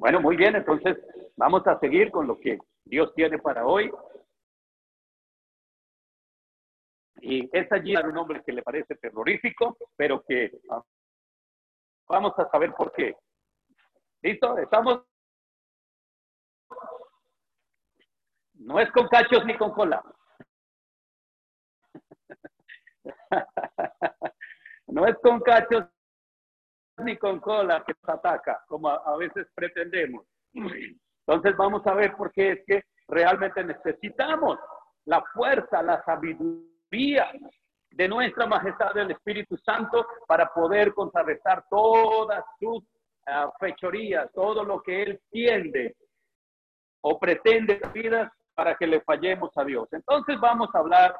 Bueno, muy bien, entonces vamos a seguir con lo que Dios tiene para hoy. Y es allí un nombre que le parece terrorífico, pero que vamos a saber por qué. ¿Listo? ¿Estamos? No es con cachos ni con cola. No es con cachos ni con cola que nos ataca, como a, veces pretendemos. Entonces vamos a ver por qué es que realmente necesitamos la fuerza, la sabiduría de nuestra majestad del Espíritu Santo para poder contrarrestar todas sus uh, fechorías, todo lo que Él tiende o pretende vidas para que le fallemos a Dios. Entonces vamos a hablar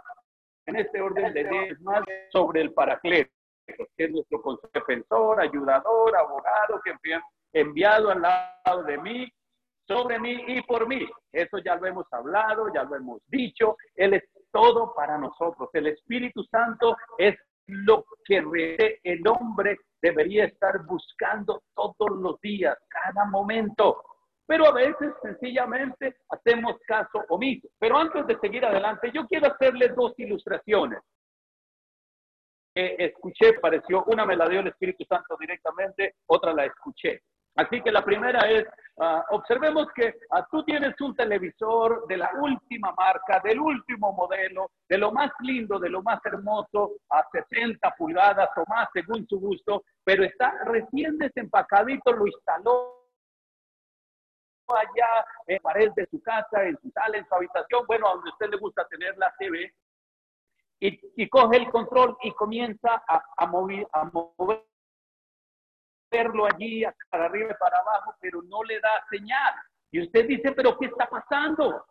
en este orden de 10 más sobre el paracleto que es nuestro defensor, ayudador, abogado, que enviado al lado de mí, sobre mí y por mí. Eso ya lo hemos hablado, ya lo hemos dicho. Él es todo para nosotros. El Espíritu Santo es lo que el hombre debería estar buscando todos los días, cada momento. Pero a veces sencillamente hacemos caso omiso. Pero antes de seguir adelante, yo quiero hacerles dos ilustraciones escuché, pareció, una me la dio el Espíritu Santo directamente, otra la escuché. Así que la primera es, ah, observemos que ah, tú tienes un televisor de la última marca, del último modelo, de lo más lindo, de lo más hermoso, a 60 pulgadas o más según su gusto, pero está recién desempacadito, lo instaló allá en pared de su casa, en su sala, en su habitación, bueno, a donde usted le gusta tener la TV, y, coge el control y comienza a, a, mover, a moverlo allí, para arriba y para abajo, pero no le da señal. Y usted dice, pero ¿qué está pasando?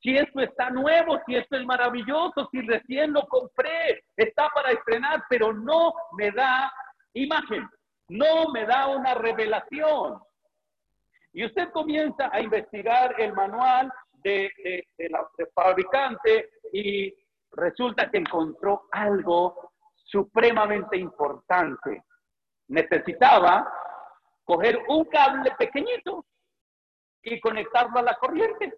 Si esto está nuevo, si esto es maravilloso, si recién lo compré, está para estrenar, pero no me da imagen, no me da una revelación. Y usted comienza a investigar el manual de, de la de fabricante y resulta que encontró algo supremamente importante. Necesitaba coger un cable pequeñito y conectarlo a la corriente.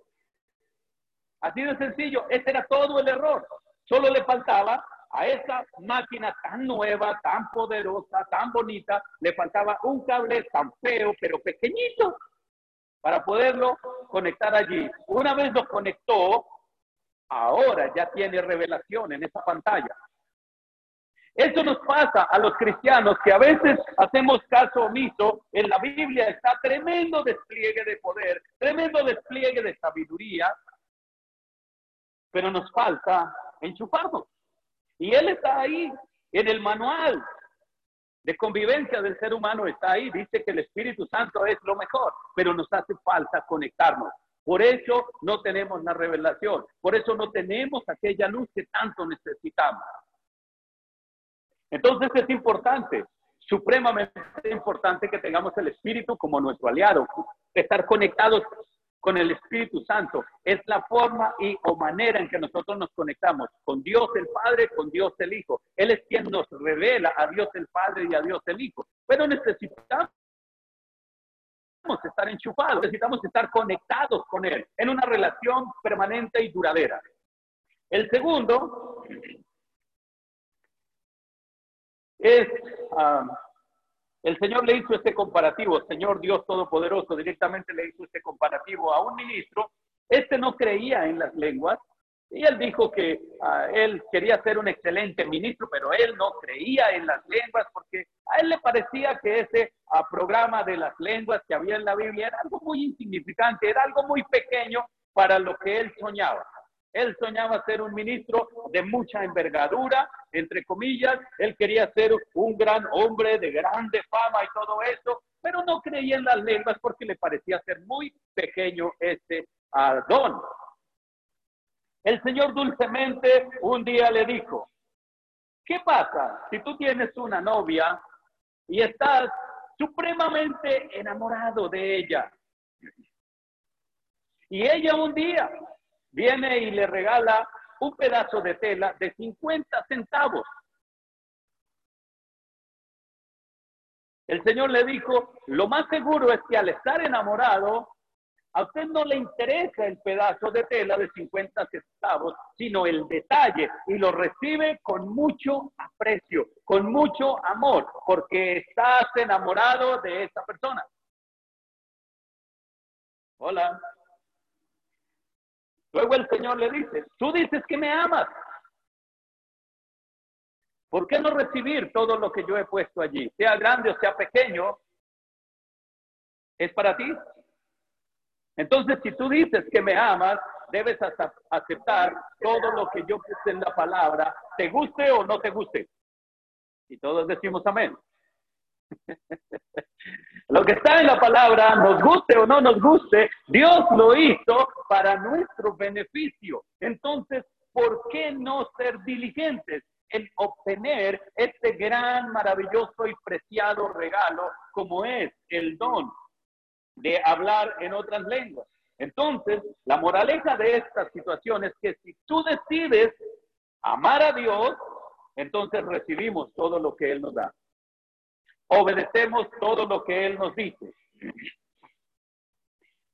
Así de sencillo, ese era todo el error. Solo le faltaba a esa máquina tan nueva, tan poderosa, tan bonita, le faltaba un cable tan feo, pero pequeñito, para poderlo conectar allí. Una vez lo conectó, ahora ya tiene revelación en esa pantalla. Eso nos pasa a los cristianos que a veces hacemos caso omiso. En la Biblia está tremendo despliegue de poder, tremendo despliegue de sabiduría, pero nos falta enchufarnos. Y Él está ahí en el manual de convivencia del ser humano, está ahí. Dice que el Espíritu Santo es lo mejor, pero nos hace falta conectarnos. Por eso no tenemos la revelación, por eso no tenemos aquella luz que tanto necesitamos. Entonces es importante, supremamente importante que tengamos el Espíritu como nuestro aliado, estar conectados con el Espíritu Santo. Es la forma y o manera en que nosotros nos conectamos con Dios el Padre, con Dios el Hijo. Él es quien nos revela a Dios el Padre y a Dios el Hijo. Pero necesitamos estar enchufados, necesitamos estar conectados con Él en una relación permanente y duradera. El segundo es, um, el Señor le hizo este comparativo, Señor Dios Todopoderoso directamente le hizo este comparativo a un ministro. Este no creía en las lenguas, y él dijo que ah, él quería ser un excelente ministro, pero él no creía en las lenguas porque a él le parecía que ese ah, programa de las lenguas que había en la Biblia era algo muy insignificante, era algo muy pequeño para lo que él soñaba. Él soñaba ser un ministro de mucha envergadura, entre comillas, él quería ser un gran hombre de grande fama y todo eso, pero no creía en las lenguas porque le parecía ser muy pequeño este uh, don. El Señor dulcemente un día le dijo, ¿qué pasa si tú tienes una novia y estás supremamente enamorado de ella? Y ella un día viene y le regala un pedazo de tela de 50 centavos. El Señor le dijo, lo más seguro es que al estar enamorado, a usted no le interesa el pedazo de tela de 50 centavos, sino el detalle y lo recibe con mucho aprecio, con mucho amor, porque estás enamorado de esa persona. Hola. Luego el Señor le dice, tú dices que me amas. ¿Por qué no recibir todo lo que yo he puesto allí? Sea grande o sea pequeño, es para ti. Entonces, si tú dices que me amas, debes aceptar todo lo que yo puse en la palabra, te guste o no te guste. Y todos decimos amén. Lo que está en la palabra, nos guste o no nos guste, Dios lo hizo para nuestro beneficio. Entonces, ¿por qué no ser diligentes en obtener este gran, maravilloso y preciado regalo como es el don de hablar en otras lenguas? Entonces, la moraleja de esta situación es que si tú decides amar a Dios, entonces recibimos todo lo que Él nos da obedecemos todo lo que Él nos dice.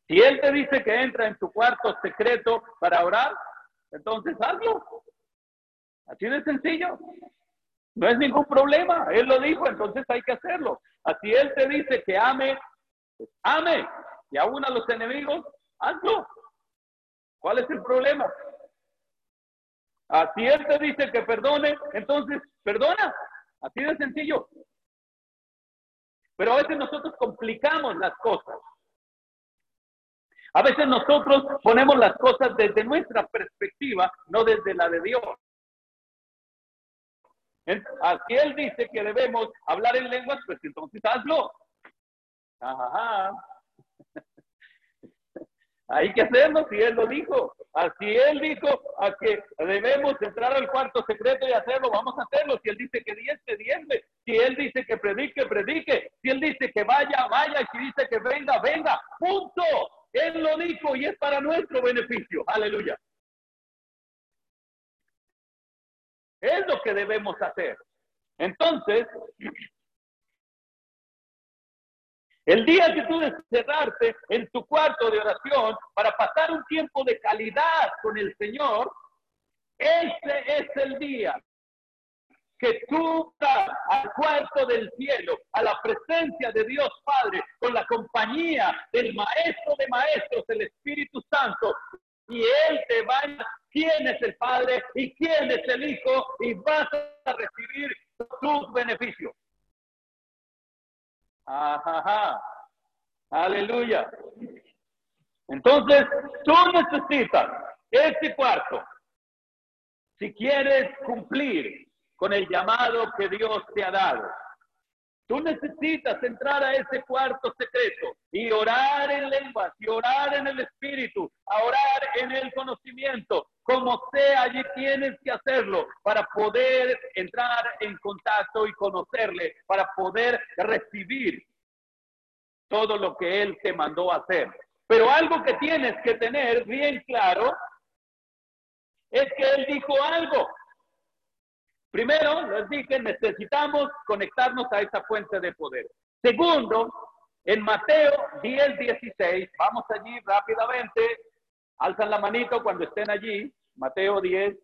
Si Él te dice que entra en tu cuarto secreto para orar, entonces hazlo. Así de sencillo. No es ningún problema. Él lo dijo, entonces hay que hacerlo. Así Él te dice que ame, pues ame. Y aún a los enemigos, hazlo. ¿Cuál es el problema? Así Él te dice que perdone, entonces perdona. Así de sencillo. Pero a veces nosotros complicamos las cosas. A veces nosotros ponemos las cosas desde nuestra perspectiva, no desde la de Dios. Así Él dice que debemos hablar en lenguas, pues entonces hazlo. Ajá. Hay que hacerlo si Él lo dijo. Así Él dijo a que debemos entrar al cuarto secreto y hacerlo, vamos a hacerlo. Si Él dice que diezme, diezme. Si Él dice que predique, predique. Si Él dice que vaya, vaya. Y si dice que venga, venga. Punto. Él lo dijo y es para nuestro beneficio. Aleluya. Es lo que debemos hacer. Entonces, el día que tú cerrarte en tu cuarto de oración para pasar un tiempo de calidad con el Señor, ese es el día que tú vas al cuarto del cielo, a la presencia de Dios Padre, con la compañía del Maestro de Maestros, el Espíritu Santo, y Él te va a quién es el Padre y quién es el Hijo, y vas a recibir sus beneficios. Ajá, aleluya. Entonces, tú necesitas este cuarto si quieres cumplir con el llamado que Dios te ha dado. Tú necesitas entrar a ese cuarto secreto y orar en lenguas y orar en el espíritu, a orar en el conocimiento. Como sea, allí tienes que hacerlo para poder entrar en contacto y conocerle, para poder recibir todo lo que Él te mandó hacer. Pero algo que tienes que tener bien claro es que Él dijo algo. Primero, les dije, necesitamos conectarnos a esa fuente de poder. Segundo, en Mateo 10, 16, vamos allí rápidamente, alzan la manito cuando estén allí, Mateo 10.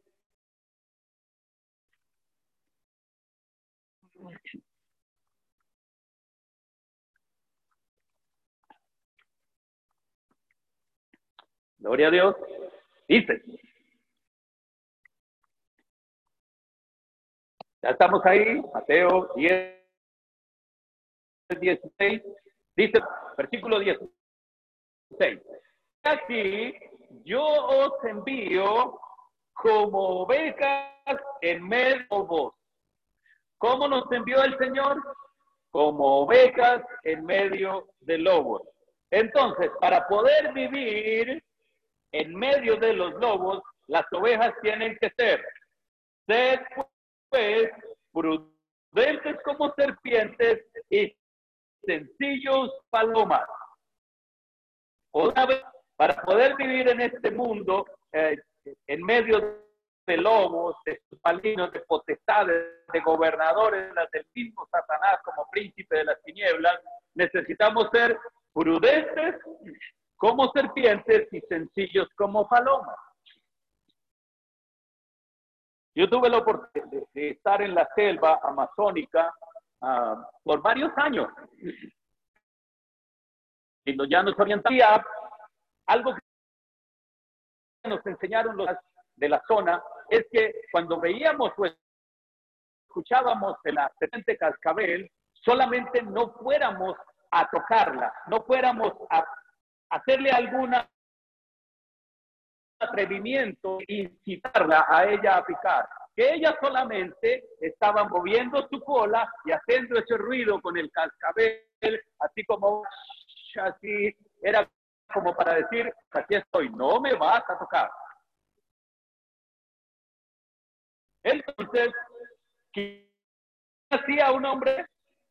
Gloria a Dios. Dice, Ya estamos ahí, Mateo 10, 16, dice, versículo 16. Aquí yo os envío como ovejas en medio de vos. ¿Cómo nos envió el Señor? Como ovejas en medio de lobos. Entonces, para poder vivir en medio de los lobos, las ovejas tienen que ser pues, prudentes como serpientes y sencillos palomas. Otra vez, para poder vivir en este mundo, eh, en medio de lobos, de malignos, de potestades, de gobernadores, las del mismo Satanás como príncipe de las tinieblas, necesitamos ser prudentes como serpientes y sencillos como palomas. Yo tuve la oportunidad de estar en la selva amazónica uh, por varios años. Y los llanos orientales, algo que nos enseñaron los de la zona es que cuando veíamos o escuchábamos el la serpiente cascabel, solamente no fuéramos a tocarla, no fuéramos a hacerle algún atrevimiento, incitarla a ella a picar, que ella solamente estaba moviendo su cola y haciendo ese ruido con el cascabel, así como así, era como para decir, aquí estoy, no me vas a tocar. Entonces, ¿qué hacía un hombre?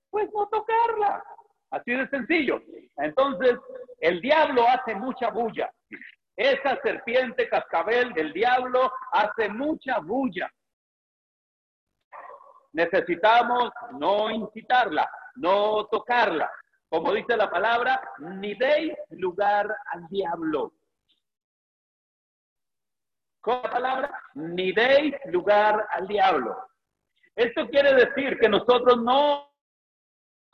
Pues no tocarla. Así de sencillo. Entonces, el diablo hace mucha bulla. Esa serpiente cascabel del diablo hace mucha bulla. Necesitamos no incitarla, no tocarla. Como dice la palabra, ni deis lugar al diablo. Con la palabra, ni deis lugar al diablo. Esto quiere decir que nosotros no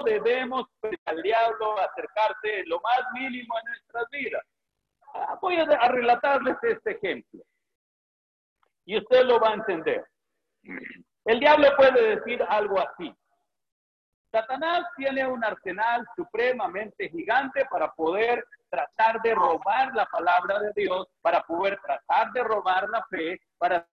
debemos al diablo acercarse lo más mínimo en nuestras vidas. Ah, voy a, relatarles este ejemplo y usted lo va a entender. El diablo puede decir algo así. Satanás tiene un arsenal supremamente gigante para poder tratar de robar la palabra de Dios, para poder tratar de robar la fe, para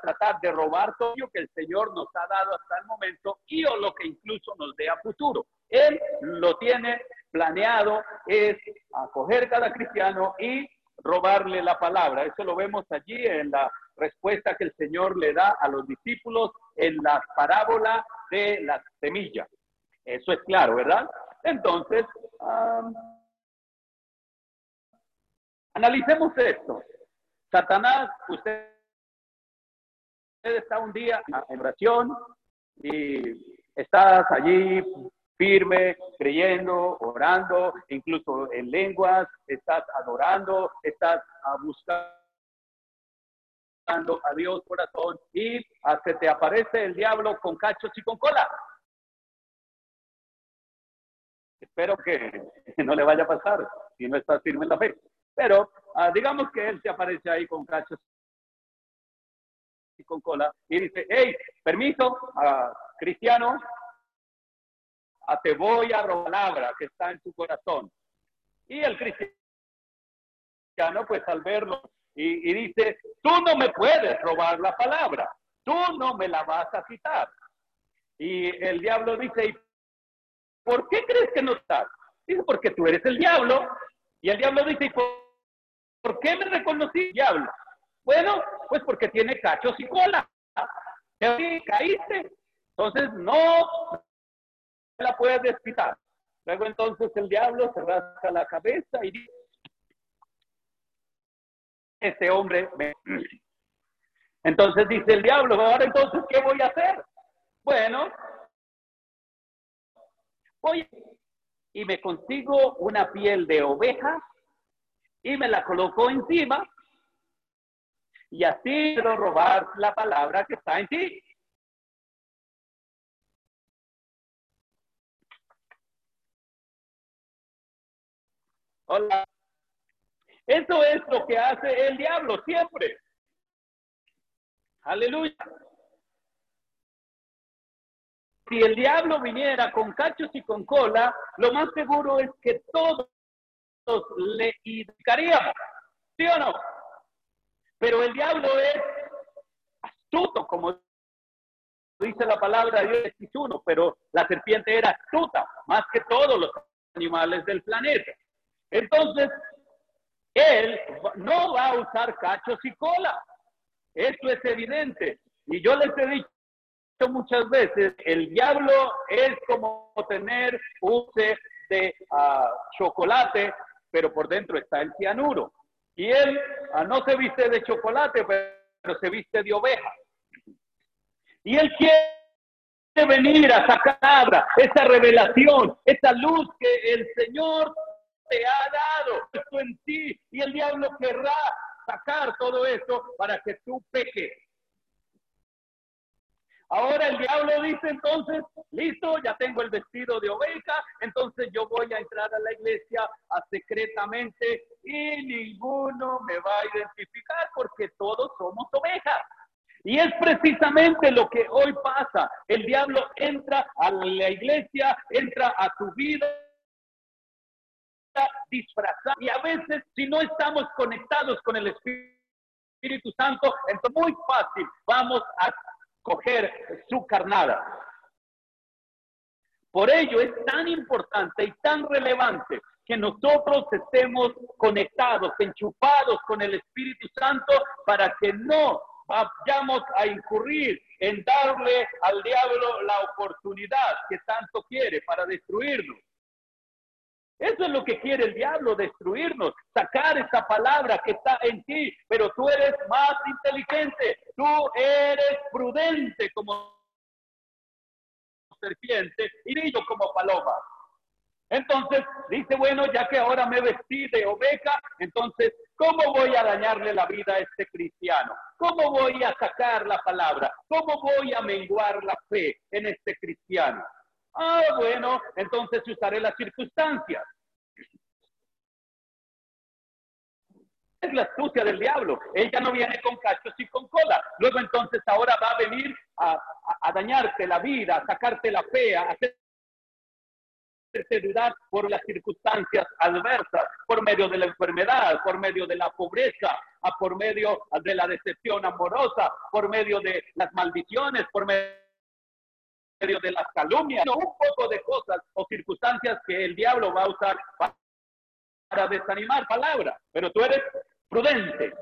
tratar de robar todo lo que el Señor nos ha dado hasta el momento y o lo que incluso nos dé a futuro. Él lo tiene planeado, es acoger cada cristiano y robarle la palabra. Eso lo vemos allí en la respuesta que el Señor le da a los discípulos en la parábola de la semilla. Eso es claro, ¿verdad? Entonces, analicemos esto. Satanás, usted está un día en oración y estás allí firme, creyendo, orando, incluso en lenguas, estás adorando, estás buscando a Dios corazón y se te aparece el diablo con cachos y con cola. Espero que no le vaya a pasar si no estás firme en la fe. Pero ah, digamos que él se aparece ahí con cachos y con cola y dice, hey, permiso, a cristiano, a te voy a robar la palabra que está en tu corazón. Y el cristiano, pues al verlo, y, y, dice, tú no me puedes robar la palabra, tú no me la vas a quitar. Y el diablo dice, ¿por qué crees que no estás? Dice, porque tú eres el diablo. Y el diablo dice, ¿por, ¿por qué me reconocí diablo? Bueno, pues porque tiene cachos y cola. caíste. Entonces no la puedes desquitar. Luego entonces el diablo se rasca la cabeza y dice, este hombre Entonces dice el diablo, ahora entonces, ¿qué voy a hacer? Bueno, voy y me consigo una piel de oveja y me la coloco encima y así quiero robar la palabra que está en ti. Hola. Eso es lo que hace el diablo siempre. Aleluya. Si el diablo viniera con cachos y con cola, lo más seguro es que todos le indicaríamos. ¿Sí o no? Pero el diablo es astuto, como dice la palabra de Dios es pero la serpiente era astuta, más que todos los animales del planeta. Entonces, él no va a usar cachos y cola. Esto es evidente. Y yo les he dicho muchas veces, el diablo es como tener un de ah, chocolate, pero por dentro está el cianuro. Y él ah, no se viste de chocolate, pero se viste de oveja. Y él quiere venir a sacar esa revelación, esa luz que el Señor te ha dado esto en ti y el diablo querrá sacar todo eso para que tú peques. Ahora el diablo dice entonces, listo, ya tengo el vestido de oveja, entonces yo voy a entrar a la iglesia a secretamente y ninguno me va a identificar porque todos somos ovejas. Y es precisamente lo que hoy pasa. El diablo entra a la iglesia, entra a tu vida disfrazado. Y a veces, si no estamos conectados con el Espíritu Santo, entonces muy fácil vamos a coger su carnada. Por ello es tan importante y tan relevante que nosotros estemos conectados, enchufados con el Espíritu Santo para que no vayamos a incurrir en darle al diablo la oportunidad que tanto quiere para destruirnos. Eso es lo que quiere el diablo, destruirnos, sacar esa palabra que está en ti, pero tú eres más inteligente, tú eres prudente como serpiente y yo como paloma. Entonces dice, bueno, ya que ahora me vestí de oveja, entonces, ¿cómo voy a dañarle la vida a este cristiano? ¿Cómo voy a sacar la palabra? ¿Cómo voy a menguar la fe en este cristiano? Ah, bueno, entonces usaré las circunstancias. Es la astucia del diablo. Ella no viene con cachos y con cola. Luego entonces ahora va a venir a, dañarte la vida, a sacarte la fe, a hacerte dudar por las circunstancias adversas, por medio de la enfermedad, por medio de la pobreza, por medio de la decepción amorosa, por medio de las maldiciones, por medio de las calumnias, un poco de cosas o circunstancias que el diablo va a usar para desanimar palabras. Pero tú eres prudente,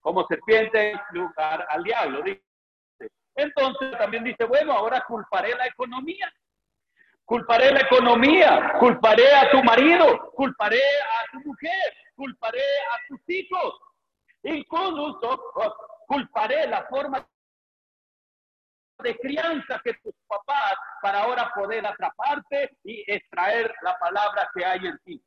como serpiente en lugar al diablo. Dice. Entonces también dice, bueno, ahora culparé la economía. Culparé la economía, culparé a tu marido, culparé a tu mujer, culparé a tus hijos. Incluso culparé la forma de crianza que tus papás para ahora poder atraparte y extraer la palabra que hay en ti.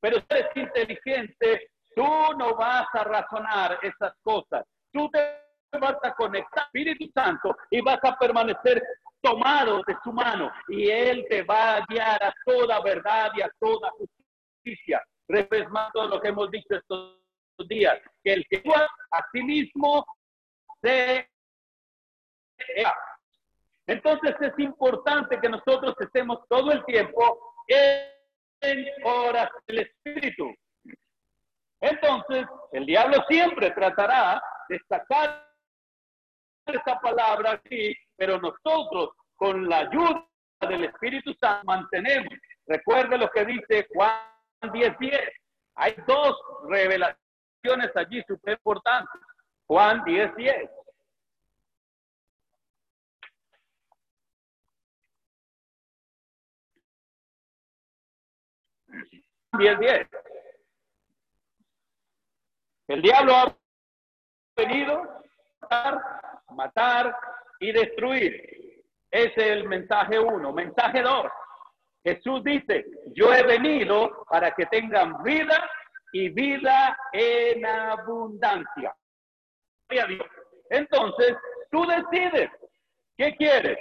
Pero si eres inteligente, tú no vas a razonar esas cosas. Tú te vas a conectar Espíritu Santo y vas a permanecer tomado de su mano y Él te va a guiar a toda verdad y a toda justicia. Todo lo que hemos dicho estos días, que el que a sí mismo se entonces es importante que nosotros estemos todo el tiempo en horas del Espíritu. Entonces, el diablo siempre tratará de sacar esta palabra aquí, pero nosotros con la ayuda del Espíritu Santo mantenemos. Recuerde lo que dice Juan 10:10. Hay dos revelaciones allí súper importantes. Juan 10:10. 10, 10. El diablo ha venido a matar, matar y destruir. Ese es el mensaje uno. Mensaje dos. Jesús dice, yo he venido para que tengan vida y vida en abundancia. Entonces, tú decides, ¿qué quieres?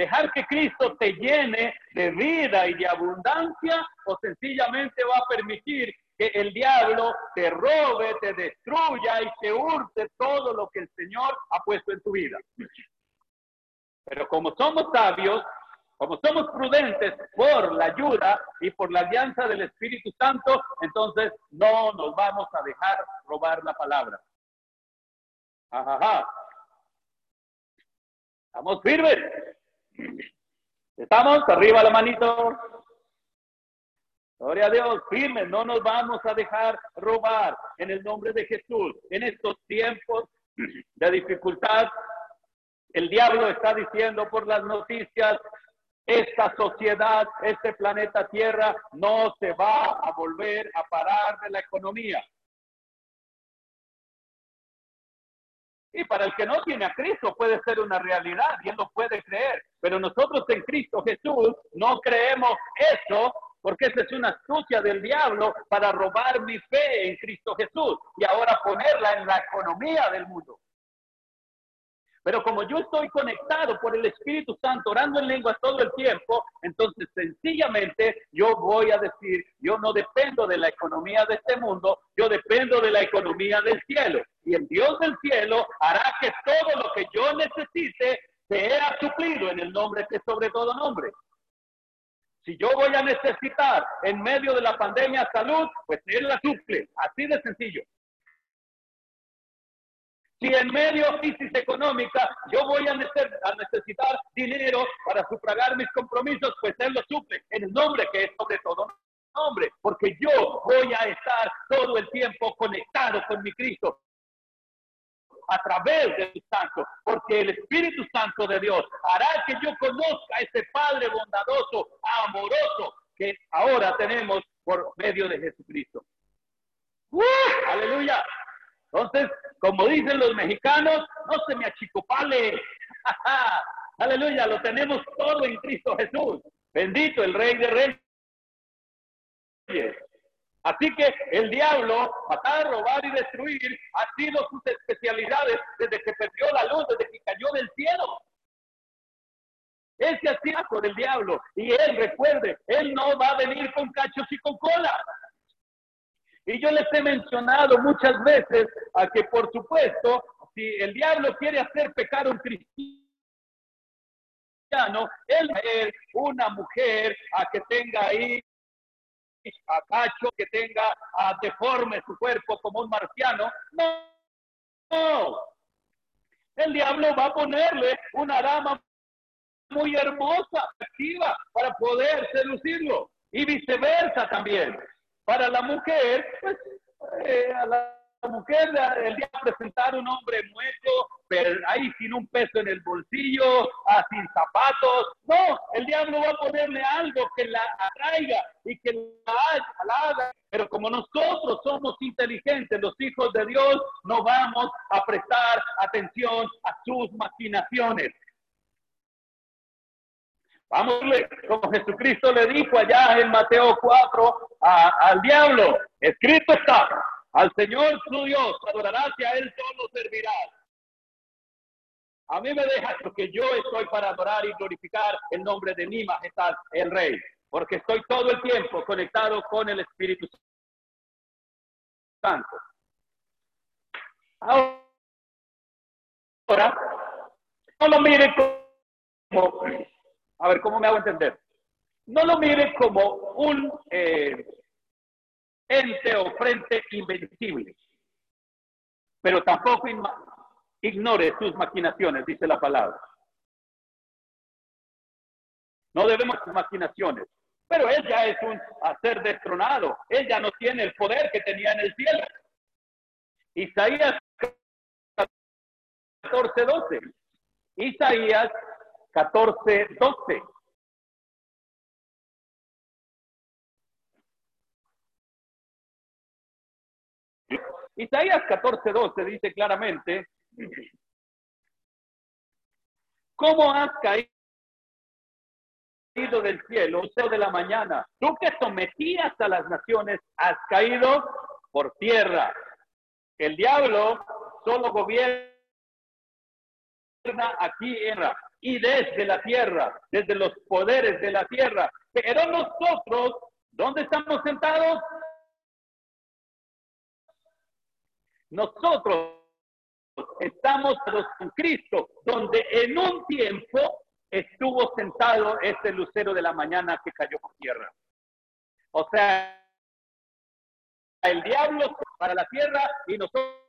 Dejar que Cristo te llene de vida y de abundancia o sencillamente va a permitir que el diablo te robe, te destruya y te hurte todo lo que el Señor ha puesto en tu vida. Pero como somos sabios, como somos prudentes por la ayuda y por la alianza del Espíritu Santo, entonces no nos vamos a dejar robar la palabra. Ajá. Estamos firmes. ¿Estamos? Arriba la manito. Gloria a Dios, firme, no nos vamos a dejar robar en el nombre de Jesús. En estos tiempos de dificultad, el diablo está diciendo por las noticias, esta sociedad, este planeta Tierra no se va a volver a parar de la economía. Y para el que no tiene a Cristo puede ser una realidad y él lo puede creer. Pero nosotros en Cristo Jesús no creemos eso porque esa es una astucia del diablo para robar mi fe en Cristo Jesús y ahora ponerla en la economía del mundo. Pero como yo estoy conectado por el Espíritu Santo, orando en lenguas todo el tiempo, entonces sencillamente yo voy a decir, yo no dependo de la economía de este mundo, yo dependo de la economía del cielo. Y el Dios del cielo hará que todo lo que yo necesite sea suplido en el nombre que sobre todo nombre. Si yo voy a necesitar en medio de la pandemia salud, pues Él la suple. Así de sencillo. Si en medio crisis económica yo voy a, necesitar dinero para sufragar mis compromisos, pues Él lo suple en el nombre que es sobre todo nombre, porque yo voy a estar todo el tiempo conectado con mi Cristo a través del Santo, porque el Espíritu Santo de Dios hará que yo conozca a ese Padre bondadoso, amoroso, que ahora tenemos por medio de Jesucristo. Aleluya. Entonces, como dicen los mexicanos, no se me achicopale. Aleluya, lo tenemos todo en Cristo Jesús. Bendito el Rey de Reyes. Así que el diablo, matar, robar y destruir, ha sido sus especialidades desde que perdió la luz, desde que cayó del cielo. Ese hacía con el diablo. Y él, recuerde, él no va a venir con cachos y con cola. Y yo les he mencionado muchas veces a que, por supuesto, si el diablo quiere hacer pecar a un cristiano, él es una mujer a que tenga ahí a cacho, que tenga a deforme su cuerpo como un marciano. No, no. El diablo va a ponerle una dama muy hermosa, activa, para poder seducirlo. Y viceversa también. Para la mujer, pues, eh, a la mujer el día de presentar un hombre muerto, pero ahí sin un peso en el bolsillo, ah, sin zapatos. No, el diablo va a ponerle algo que la atraiga y que la haga. Pero como nosotros somos inteligentes, los hijos de Dios, no vamos a prestar atención a sus maquinaciones. Vamos, como Jesucristo le dijo allá en Mateo 4 al diablo, escrito está, al Señor su Dios adorarás y a Él solo servirás. A mí me deja porque yo estoy para adorar y glorificar el nombre de mi majestad, el Rey, porque estoy todo el tiempo conectado con el Espíritu Santo. Ahora, no lo mire como, a ver, ¿cómo me hago entender? No lo mire como un eh, ente o frente invencible. Pero tampoco ignore sus maquinaciones, dice la palabra. No debemos sus maquinaciones. Pero él ya es un ser destronado. Él ya no tiene el poder que tenía en el cielo. Isaías 14, 12. Isaías 14, 12. Isaías 14:12 dice claramente, ¿cómo has caído del cielo, de la mañana? Tú que sometías a las naciones, has caído por tierra. El diablo solo gobierna aquí en la y desde la tierra, desde los poderes de la tierra. Pero nosotros, ¿dónde estamos sentados? Nosotros estamos con Cristo, donde en un tiempo estuvo sentado ese lucero de la mañana que cayó por tierra. O sea, el diablo para la tierra y nosotros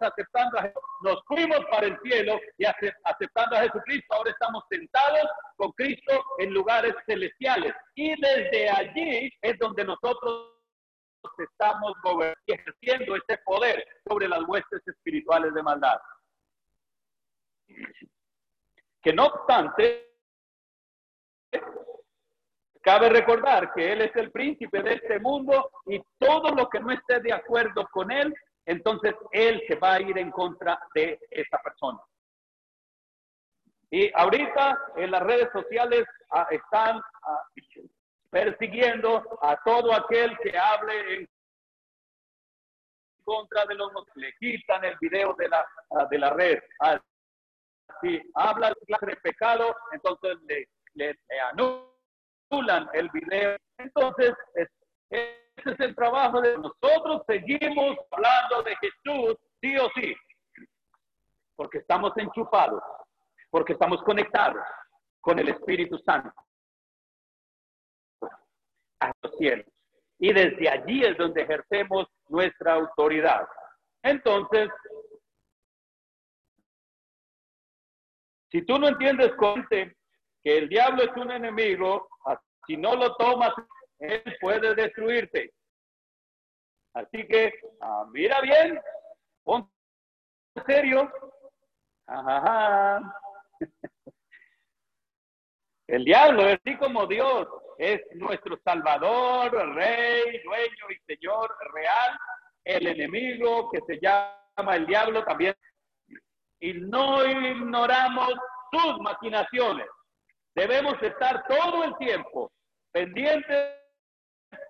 aceptando a nos fuimos para el cielo y aceptando a Jesucristo, ahora estamos sentados con Cristo en lugares celestiales. Y desde allí es donde nosotros estamos ejerciendo ese poder sobre las huestes espirituales de maldad. Que no obstante, cabe recordar que Él es el príncipe de este mundo y todo lo que no esté de acuerdo con Él entonces él se va a ir en contra de esa persona. Y ahorita en las redes sociales ah, están ah, persiguiendo a todo aquel que hable en contra de los le quitan el video de la, ah, de la red. Si habla de pecado, entonces le, anulan el video. Entonces, ese es el trabajo de nosotros. Seguimos hablando de Jesús, sí o sí, porque estamos enchufados porque estamos conectados con el Espíritu Santo a los cielos. Y desde allí es donde ejercemos nuestra autoridad. Entonces, si tú no entiendes que el diablo es un enemigo, si no lo tomas, él puede destruirte. Así que, ah, mira bien, ponte serio. Ajá. El diablo, así como Dios es nuestro Salvador, Rey, dueño y Señor real, el enemigo que se llama el diablo también. Y no ignoramos sus maquinaciones. Debemos estar todo el tiempo pendientes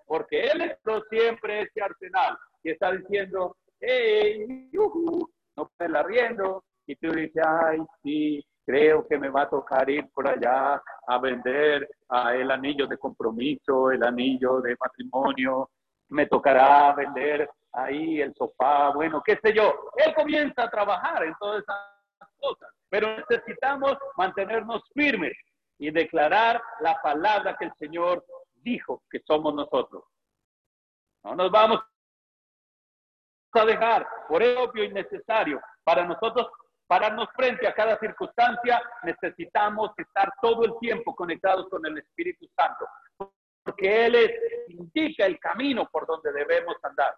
porque Él es siempre ese arsenal y está diciendo, hey, no puede la riendo. Y tú dices, ay, sí, creo que me va a tocar ir por allá a vender el anillo de compromiso, el anillo de matrimonio, me tocará vender ahí el sofá, bueno, qué sé yo. Él comienza a trabajar en todas esas cosas, pero necesitamos mantenernos firmes y declarar la palabra que el Señor dijo que somos nosotros. No nos vamos a dejar por obvio y necesario para nosotros pararnos frente a cada circunstancia, necesitamos estar todo el tiempo conectados con el Espíritu Santo, porque Él es, indica el camino por donde debemos andar.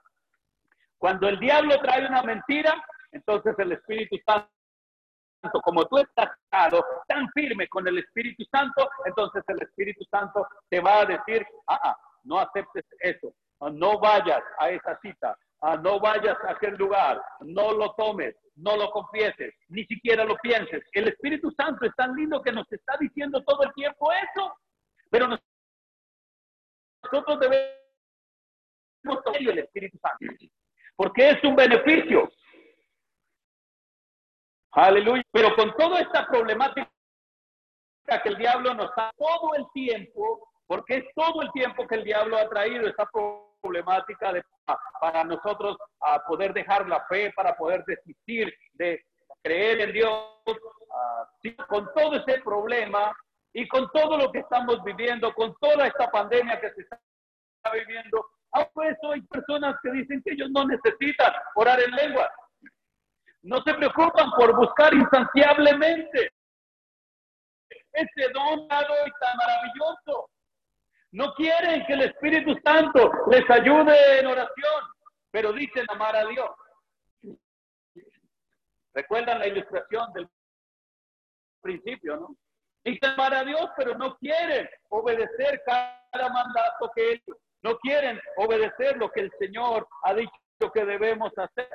Cuando el diablo trae una mentira, entonces el Espíritu Santo, como tú estás tan firme con el Espíritu Santo, entonces el Espíritu Santo te va a decir, ah no aceptes eso, no vayas a esa cita, ah, no vayas a aquel lugar, no lo tomes, no lo confieses, ni siquiera lo pienses. El Espíritu Santo es tan lindo que nos está diciendo todo el tiempo eso, pero nosotros debemos tomar el Espíritu Santo, porque es un beneficio. Aleluya. Pero con toda esta problemática que el diablo nos da todo el tiempo, porque es todo el tiempo que el diablo ha traído esta problemática de, para nosotros a poder dejar la fe, para poder desistir de creer en Dios, con todo ese problema y con todo lo que estamos viviendo, con toda esta pandemia que se está viviendo, aún eso hay personas que dicen que ellos no necesitan orar en lengua. No se preocupan por buscar insaciablemente ese don dado y tan maravilloso. No quieren que el Espíritu Santo les ayude en oración, pero dicen amar a Dios. ¿Recuerdan la ilustración del principio, no? Dicen amar a Dios, pero no quieren obedecer cada mandato que ellos. No quieren obedecer lo que el Señor ha dicho que debemos hacer.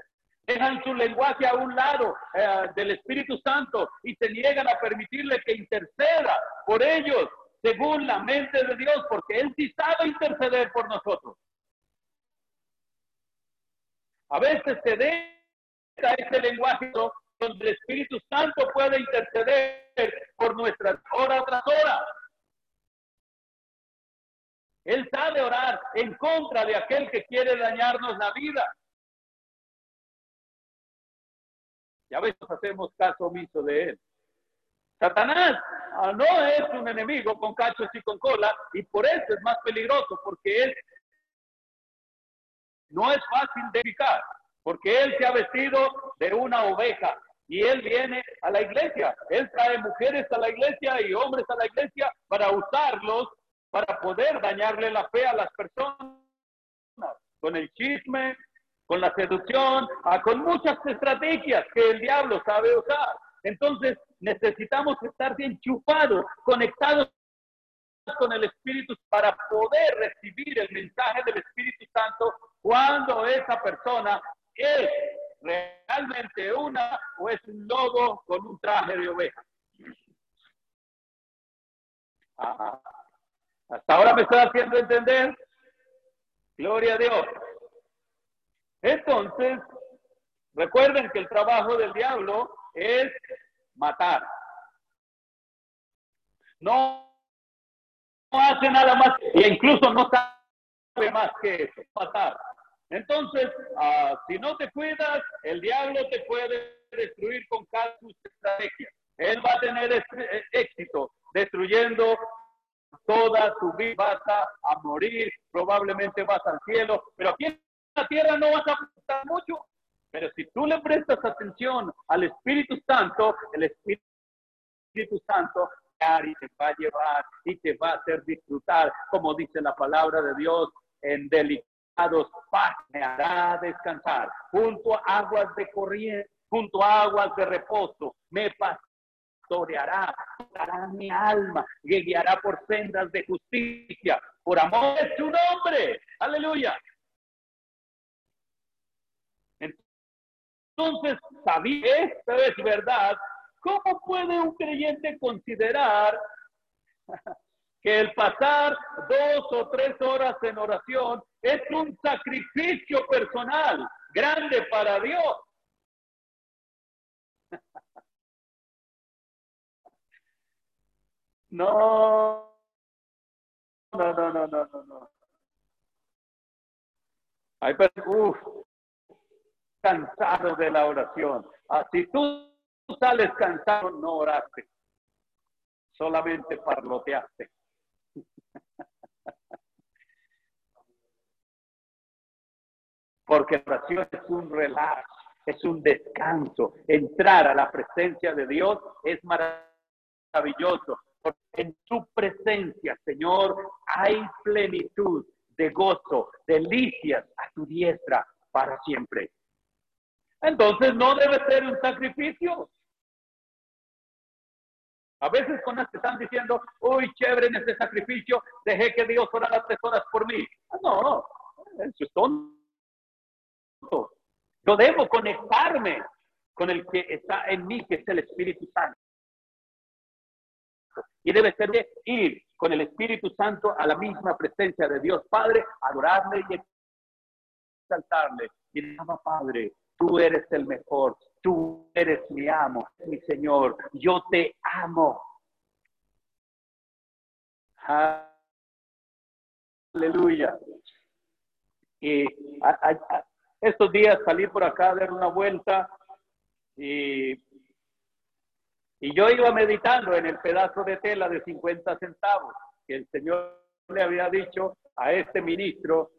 Dejan su lenguaje a un lado eh, del Espíritu Santo y se niegan a permitirle que interceda por ellos según la mente de Dios, porque Él sí sabe interceder por nosotros. A veces se deja ese lenguaje donde el Espíritu Santo puede interceder por nuestras hora tras hora. Él sabe orar en contra de aquel que quiere dañarnos la vida. A veces hacemos caso omiso de él. Satanás ah, no es un enemigo con cachos y con cola y por eso es más peligroso porque él no es fácil de identificar porque él se ha vestido de una oveja y él viene a la iglesia. Él trae mujeres a la iglesia y hombres a la iglesia para usarlos para poder dañarle la fe a las personas con el chisme, con la seducción, ah, con muchas estrategias que el diablo sabe usar. Entonces, necesitamos estar enchufados, conectados con el Espíritu para poder recibir el mensaje del Espíritu Santo cuando esa persona ¿Es realmente una o es un lobo con un traje de oveja? Hasta ahora me estoy haciendo entender. Gloria a Dios. Entonces, recuerden que el trabajo del diablo es matar. No, hace nada más, e incluso no sabe más que eso, matar. Entonces, ah, si no te cuidas, el diablo te puede destruir con cada sus. Él va a tener eh, éxito destruyendo toda tu vida, vas a, morir, probablemente vas al cielo, pero aquí la tierra no vas a prestar mucho. Pero si tú le prestas atención al Espíritu Santo, el Espíritu Santo y te va a llevar y te va a hacer disfrutar, como dice la palabra de Dios, en delicados paz me hará descansar, junto a aguas de corriente, junto a aguas de reposo, me pastoreará, dará mi alma, guiará por sendas de justicia, por amor de su nombre, aleluya. Entonces, sabía, esto es verdad, ¿Cómo puede un creyente considerar que el pasar dos o tres horas en oración es un sacrificio personal grande para Dios? No, no, no, no, no, no. Hay uf, cansado de la oración. Así tú tú sales cansado, no oraste, solamente parloteaste. Porque la oración es un relax, es un descanso. Entrar a la presencia de Dios es maravilloso. En su presencia, Señor, hay plenitud de gozo, delicias a tu diestra para siempre. Entonces no debe ser un sacrificio. A veces con las que están diciendo, uy, chévere en este sacrificio, dejé que Dios orara tres horas por mí. Ah, no, eso es tonto. Yo debo conectarme con el que está en mí, que es el Espíritu Santo. Y debe ser de ir con el Espíritu Santo a la misma presencia de Dios Padre, adorarle y exaltarle. Y nada, Padre, tú eres el mejor, tú eres mi amo, mi Señor, yo te amo. Aleluya. Y estos días salí por acá a dar una vuelta y, y yo iba meditando en el pedazo de tela de 50 centavos que el Señor le había dicho a este ministro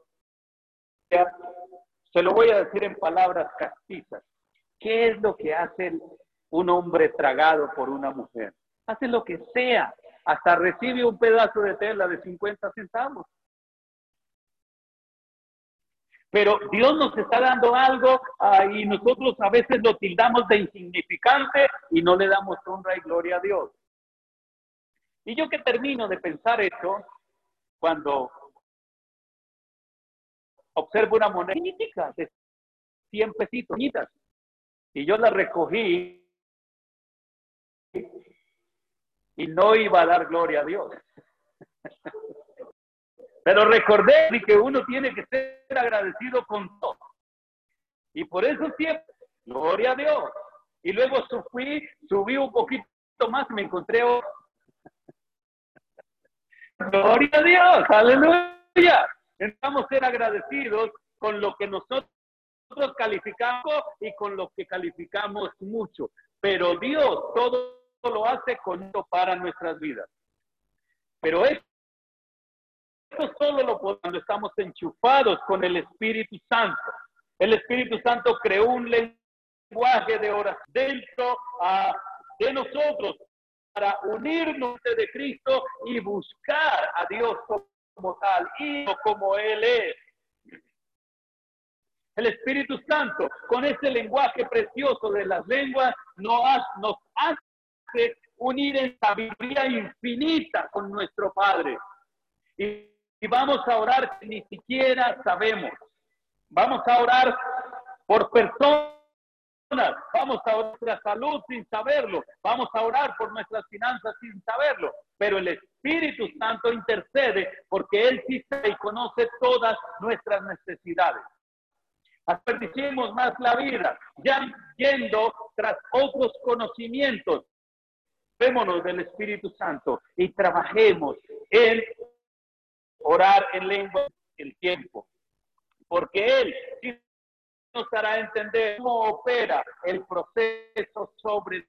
se lo voy a decir en palabras castizas. ¿Qué es lo que hace un hombre tragado por una mujer? Hace lo que sea, hasta recibe un pedazo de tela de 50 centavos. Pero Dios nos está dando algo ah, y nosotros a veces lo tildamos de insignificante y no le damos honra y gloria a Dios. Y yo que termino de pensar esto, cuando observo una moneda de 100 pesitos, y yo la recogí y no iba a dar gloria a Dios. Pero recordé que uno tiene que ser agradecido con todo. Y por eso siempre, gloria a Dios. Y luego subí, subí un poquito más me encontré otro. Gloria a Dios, aleluya. Necesitamos ser agradecidos con lo que nosotros calificamos y con lo que calificamos mucho. Pero Dios todo lo hace con para nuestras vidas. Pero esto solo lo podemos cuando estamos enchufados con el Espíritu Santo. El Espíritu Santo creó un lenguaje de oración dentro ah, de nosotros para unirnos de Cristo y buscar a Dios como tal y como Él es. El Espíritu Santo, con ese lenguaje precioso de las lenguas, nos, nos hace unir en sabiduría infinita con nuestro Padre. Y, vamos a orar ni siquiera sabemos. Vamos a orar por personas. Vamos a orar salud sin saberlo. Vamos a orar por nuestras finanzas sin saberlo. Pero el Espíritu Santo intercede porque Él sí sabe y conoce todas nuestras necesidades. Desperdiciemos más la vida, ya yendo tras otros conocimientos. Vémonos del Espíritu Santo y trabajemos en orar en lengua el tiempo. Porque Él sí nos hará entender cómo opera el proceso sobre.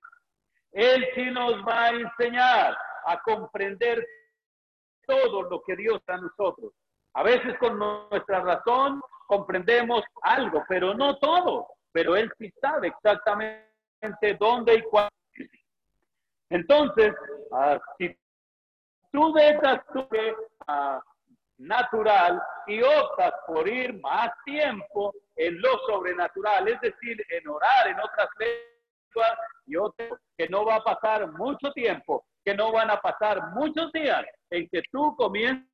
Él sí nos va a enseñar a comprender todo lo que Dios da a nosotros. A veces con nuestra razón comprendemos algo, pero no todo. Pero Él sí sabe exactamente dónde y cuándo. Entonces, uh, si tú dejas tu uh, natural y optas por ir más tiempo en lo sobrenatural, es decir, en orar en otras lenguas y otras que no va a pasar mucho tiempo, que no van a pasar muchos días en que tú comiences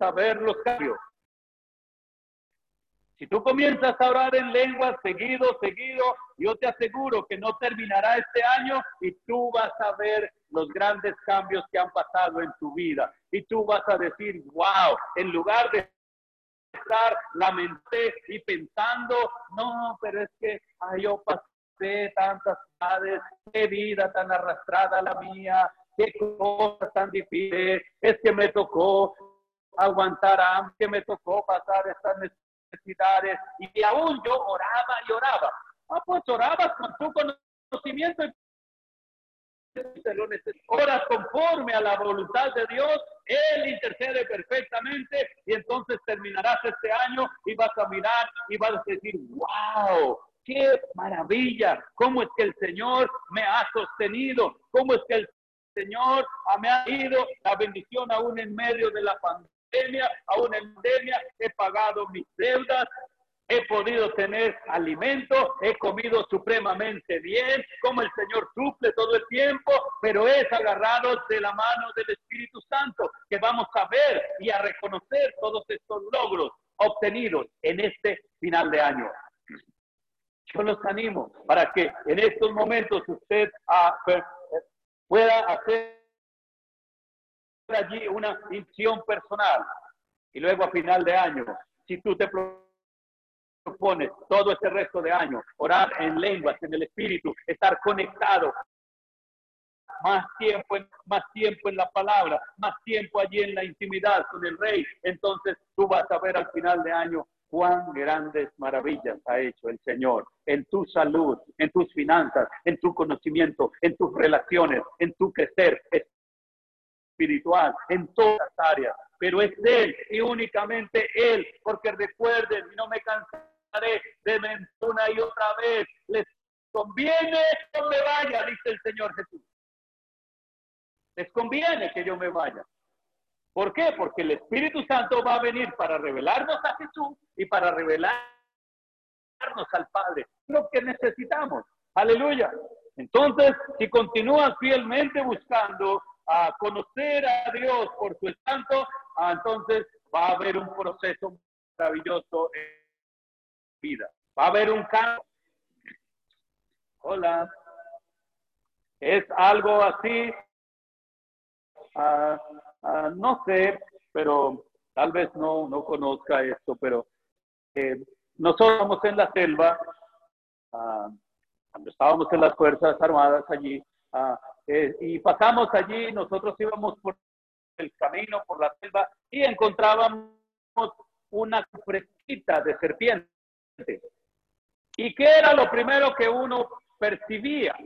a ver los cambios. Si tú comienzas a orar en lengua seguido, seguido, yo te aseguro que no terminará este año y tú vas a ver los grandes cambios que han pasado en tu vida. Y tú vas a decir, wow, en lugar de estar lamenté y pensando, no, pero es que yo pasé tantas edades, qué vida tan arrastrada la mía, qué cosas tan difíciles, es que me tocó aguantar hambre, que me tocó pasar estas necesidades y aún yo oraba y oraba. Ah, pues orabas con tu conocimiento y oras conforme a la voluntad de Dios, Él intercede perfectamente y entonces terminarás este año y vas a mirar y vas a decir, wow, qué maravilla, cómo es que el Señor me ha sostenido, cómo es que el Señor me ha ido la bendición aún en medio de la pandemia aún en pandemia, he pagado mis deudas, he podido tener alimento, he comido supremamente bien, como el Señor suple todo el tiempo, pero es agarrado de la mano del Espíritu Santo que vamos a ver y a reconocer todos estos logros obtenidos en este final de año. Yo los animo para que en estos momentos usted ah, pueda hacer allí una intención personal. Y luego a final de año, si tú te propones todo este resto de año, orar en lenguas, en el espíritu, estar conectado más tiempo, más tiempo en la palabra, más tiempo allí en la intimidad con el rey, entonces tú vas a ver al final de año cuán grandes maravillas ha hecho el Señor en tu salud, en tus finanzas, en tu conocimiento, en tus relaciones, en tu crecer espiritual en todas las áreas, pero es Él y únicamente Él, porque recuerden, no me cansaré de una y otra vez, les conviene que yo me vaya, dice el Señor Jesús. Les conviene que yo me vaya. ¿Por qué? Porque el Espíritu Santo va a venir para revelarnos a Jesús y para revelarnos al Padre. Lo que necesitamos. Aleluya. Entonces, si continúas fielmente buscando a conocer a Dios por su santo, ah, entonces va a haber un proceso maravilloso en vida. Va a haber un cambio. Hola. Es algo así, ah, ah, no sé, pero tal vez no, no conozca esto, pero eh, nosotros en la selva, cuando estábamos en las Fuerzas Armadas allí, eh, y pasamos allí, nosotros íbamos por el camino, por la selva, y encontrábamos una fresquita de serpiente. ¿Y qué era lo primero que uno percibía?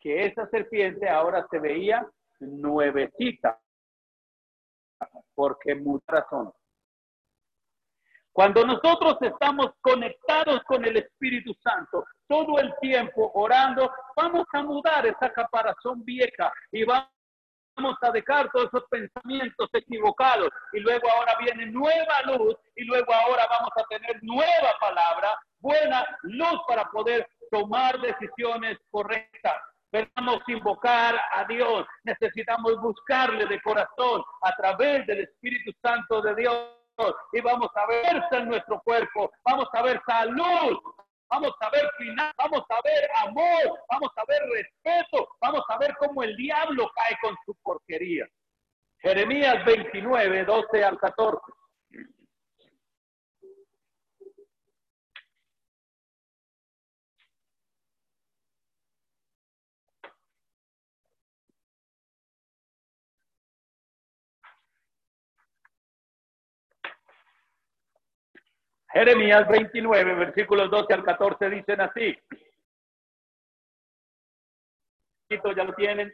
Que esa serpiente ahora se veía nuevecita, porque mucha razón. Cuando nosotros estamos conectados con el Espíritu Santo, todo el tiempo orando, vamos a mudar esa caparazón vieja y vamos a dejar todos esos pensamientos equivocados. Y luego ahora viene nueva luz y luego ahora vamos a tener nueva palabra, buena luz para poder tomar decisiones correctas. A invocar a Dios, necesitamos buscarle de corazón a través del Espíritu Santo de Dios y vamos a ver en nuestro cuerpo, vamos a ver salud, vamos a ver final, vamos a ver amor, vamos a ver respeto, vamos a ver cómo el diablo cae con su porquería. Jeremías 29, 12 al 14. Jeremías 29, versículos 12 al 14 dicen así. Ya lo tienen.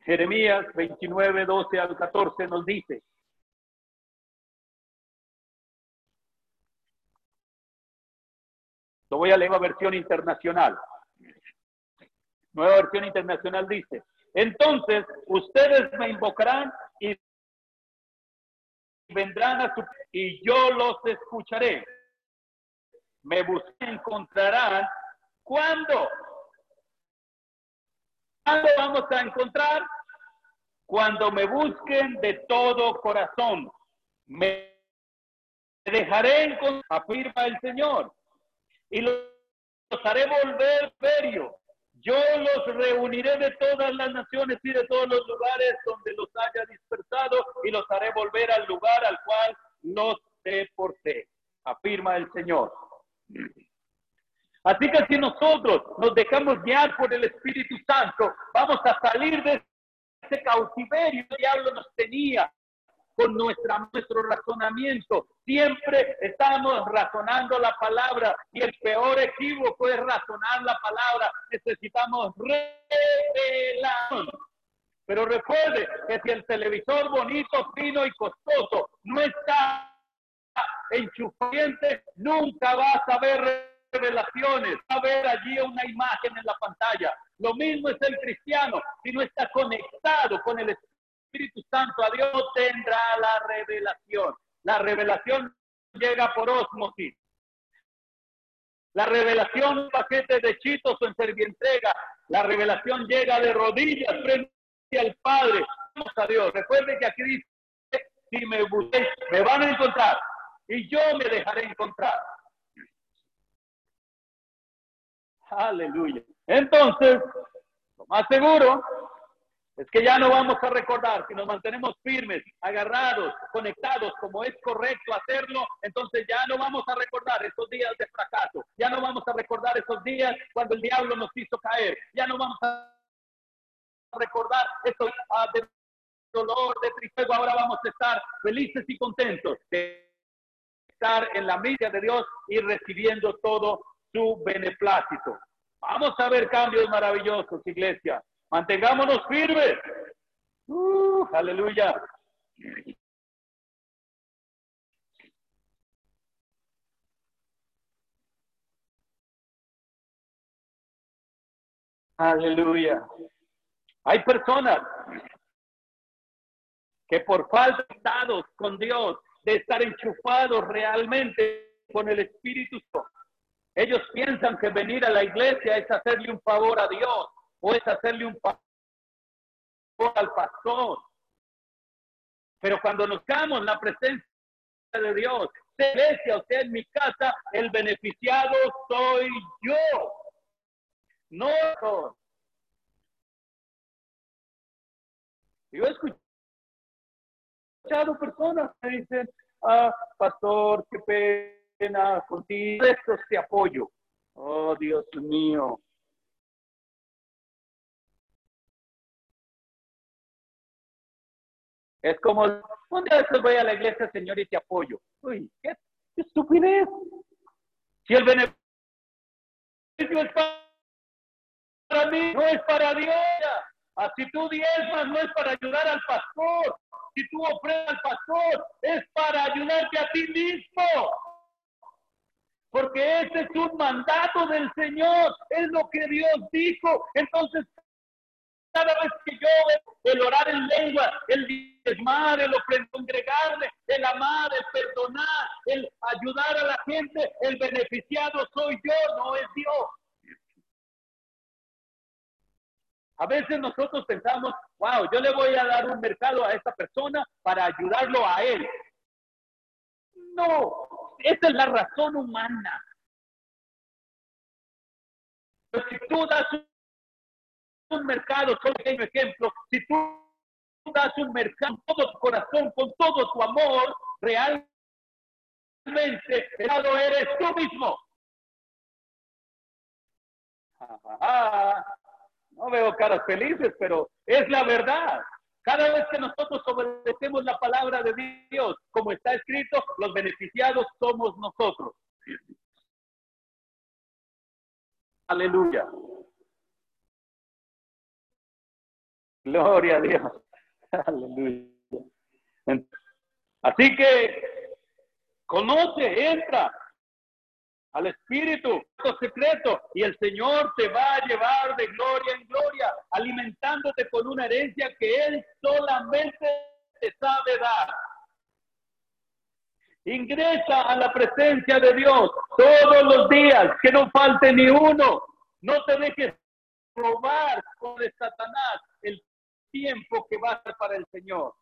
Jeremías 29, 12 al 14 nos dice. Lo voy a leer a versión internacional. Nueva versión internacional dice, entonces ustedes me invocarán vendrán a su y yo los escucharé. Me buscarán, encontrarán. ¿Cuándo? ¿Cuándo vamos a encontrar? Cuando me busquen de todo corazón. Me dejaré encontrar, afirma el Señor, y los haré volver ferio yo los reuniré de todas las naciones y de todos los lugares donde los haya dispersado y los haré volver al lugar al cual los deporté, afirma el Señor. Así que si nosotros nos dejamos guiar por el Espíritu Santo, vamos a salir de ese cautiverio que el diablo nos tenía con nuestra, nuestro razonamiento. Siempre estamos razonando la palabra y el peor equívoco es razonar la palabra. Necesitamos revelación. Pero recuerde que si el televisor bonito, fino y costoso no está enchufante, nunca vas a ver revelaciones, va a ver allí una imagen en la pantalla. Lo mismo es el cristiano, si no está conectado con el Espíritu Espíritu Santo a Dios tendrá la revelación. La revelación llega por osmosis. La revelación un paquete de chitos en servientrega. La revelación llega de rodillas frente al Padre. Vamos a Dios. Recuerde que aquí dice, si me busquéis, me van a encontrar y yo me dejaré encontrar. Aleluya. Entonces, lo más seguro es que ya no vamos a recordar, si nos mantenemos firmes, agarrados, conectados, como es correcto hacerlo, entonces ya no vamos a recordar esos días de fracaso, ya no vamos a recordar esos días cuando el diablo nos hizo caer, ya no vamos a recordar esos ah, de dolor, de tristeza, ahora vamos a estar felices y contentos de estar en la milla de Dios y recibiendo todo su beneplácito. Vamos a ver cambios maravillosos, iglesia. Mantengámonos firmes. Aleluya. Aleluya. Hay personas que por falta de estados con Dios, de estar enchufados realmente con el Espíritu ellos piensan que venir a la iglesia es hacerle un favor a Dios puedes hacerle un favor al pastor. Pero cuando nos damos la presencia de Dios, iglesia, usted en mi casa, el beneficiado soy yo. No Yo escuchado personas que dicen, ah, pastor, qué pena contigo, esto te apoyo. Oh, Dios mío. Es como, un día después voy a la iglesia, Señor, y te apoyo. Uy, qué, estupidez. Si el beneficio es para mí, no es para Dios. Así tú diezmas, no es para ayudar al pastor. Si tú ofrendas al pastor, es para ayudarte a ti mismo. Porque ese es un mandato del Señor, es lo que Dios dijo. Entonces, cada vez que yo el orar en lengua, el diezmar, el congregarle, el amar, el perdonar, el ayudar a la gente, el beneficiado soy yo, no es Dios. A veces nosotros pensamos, wow, yo le voy a dar un mercado a esta persona para ayudarlo a él. No, esa es la razón humana. Pero si tú das un mercado, solo un ejemplo, si tú das un mercado con todo tu corazón, con todo tu amor, realmente el eres tú mismo. No veo caras felices, pero es la verdad. Cada vez que nosotros obedecemos la palabra de Dios, como está escrito, los beneficiados somos nosotros. Aleluya. Gloria a Dios. Aleluya. Así que conoce, entra al Espíritu secreto y el Señor te va a llevar de gloria en gloria, alimentándote con una herencia que Él solamente te sabe dar. Ingresa a la presencia de Dios todos los días, que no falte ni uno. No te dejes robar el Satanás tiempo que va a ser para el Señor.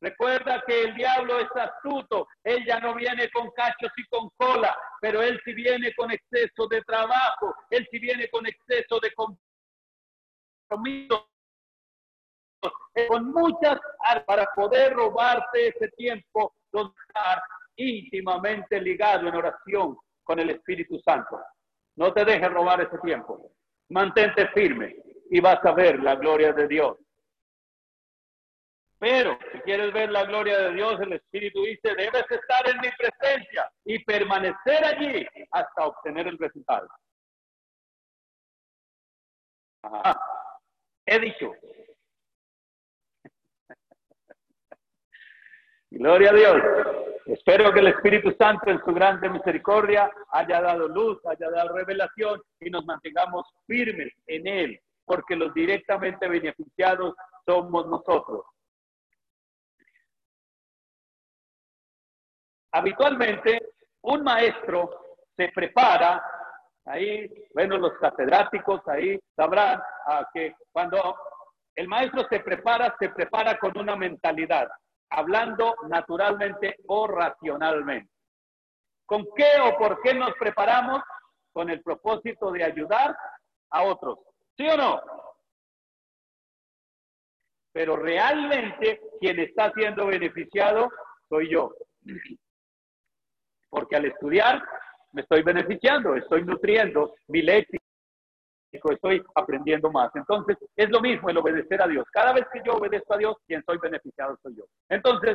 Recuerda que el diablo es astuto. Él ya no viene con cachos y con cola, pero él sí viene con exceso de trabajo. Él sí viene con exceso de compromiso. Con muchas para poder robarte ese tiempo donde estar íntimamente ligado en oración con el Espíritu Santo. No te dejes robar ese tiempo. Mantente firme y vas a ver la gloria de Dios. Pero si quieres ver la gloria de Dios, el Espíritu dice, debes estar en mi presencia y permanecer allí hasta obtener el resultado. He dicho. Gloria a Dios. Espero que el Espíritu Santo en su grande misericordia haya dado luz, haya dado revelación y nos mantengamos firmes en Él, porque los directamente beneficiados somos nosotros. Habitualmente un maestro se prepara, ahí, bueno, los catedráticos ahí sabrán que cuando el maestro se prepara, se prepara con una mentalidad, hablando naturalmente o racionalmente. ¿Con qué o por qué nos preparamos? Con el propósito de ayudar a otros. ¿Sí o no? Pero realmente quien está siendo beneficiado soy yo porque al estudiar me estoy beneficiando, estoy nutriendo mi léxico, estoy aprendiendo más. Entonces, es lo mismo el obedecer a Dios. Cada vez que yo obedezco a Dios, quien soy beneficiado soy yo. Entonces,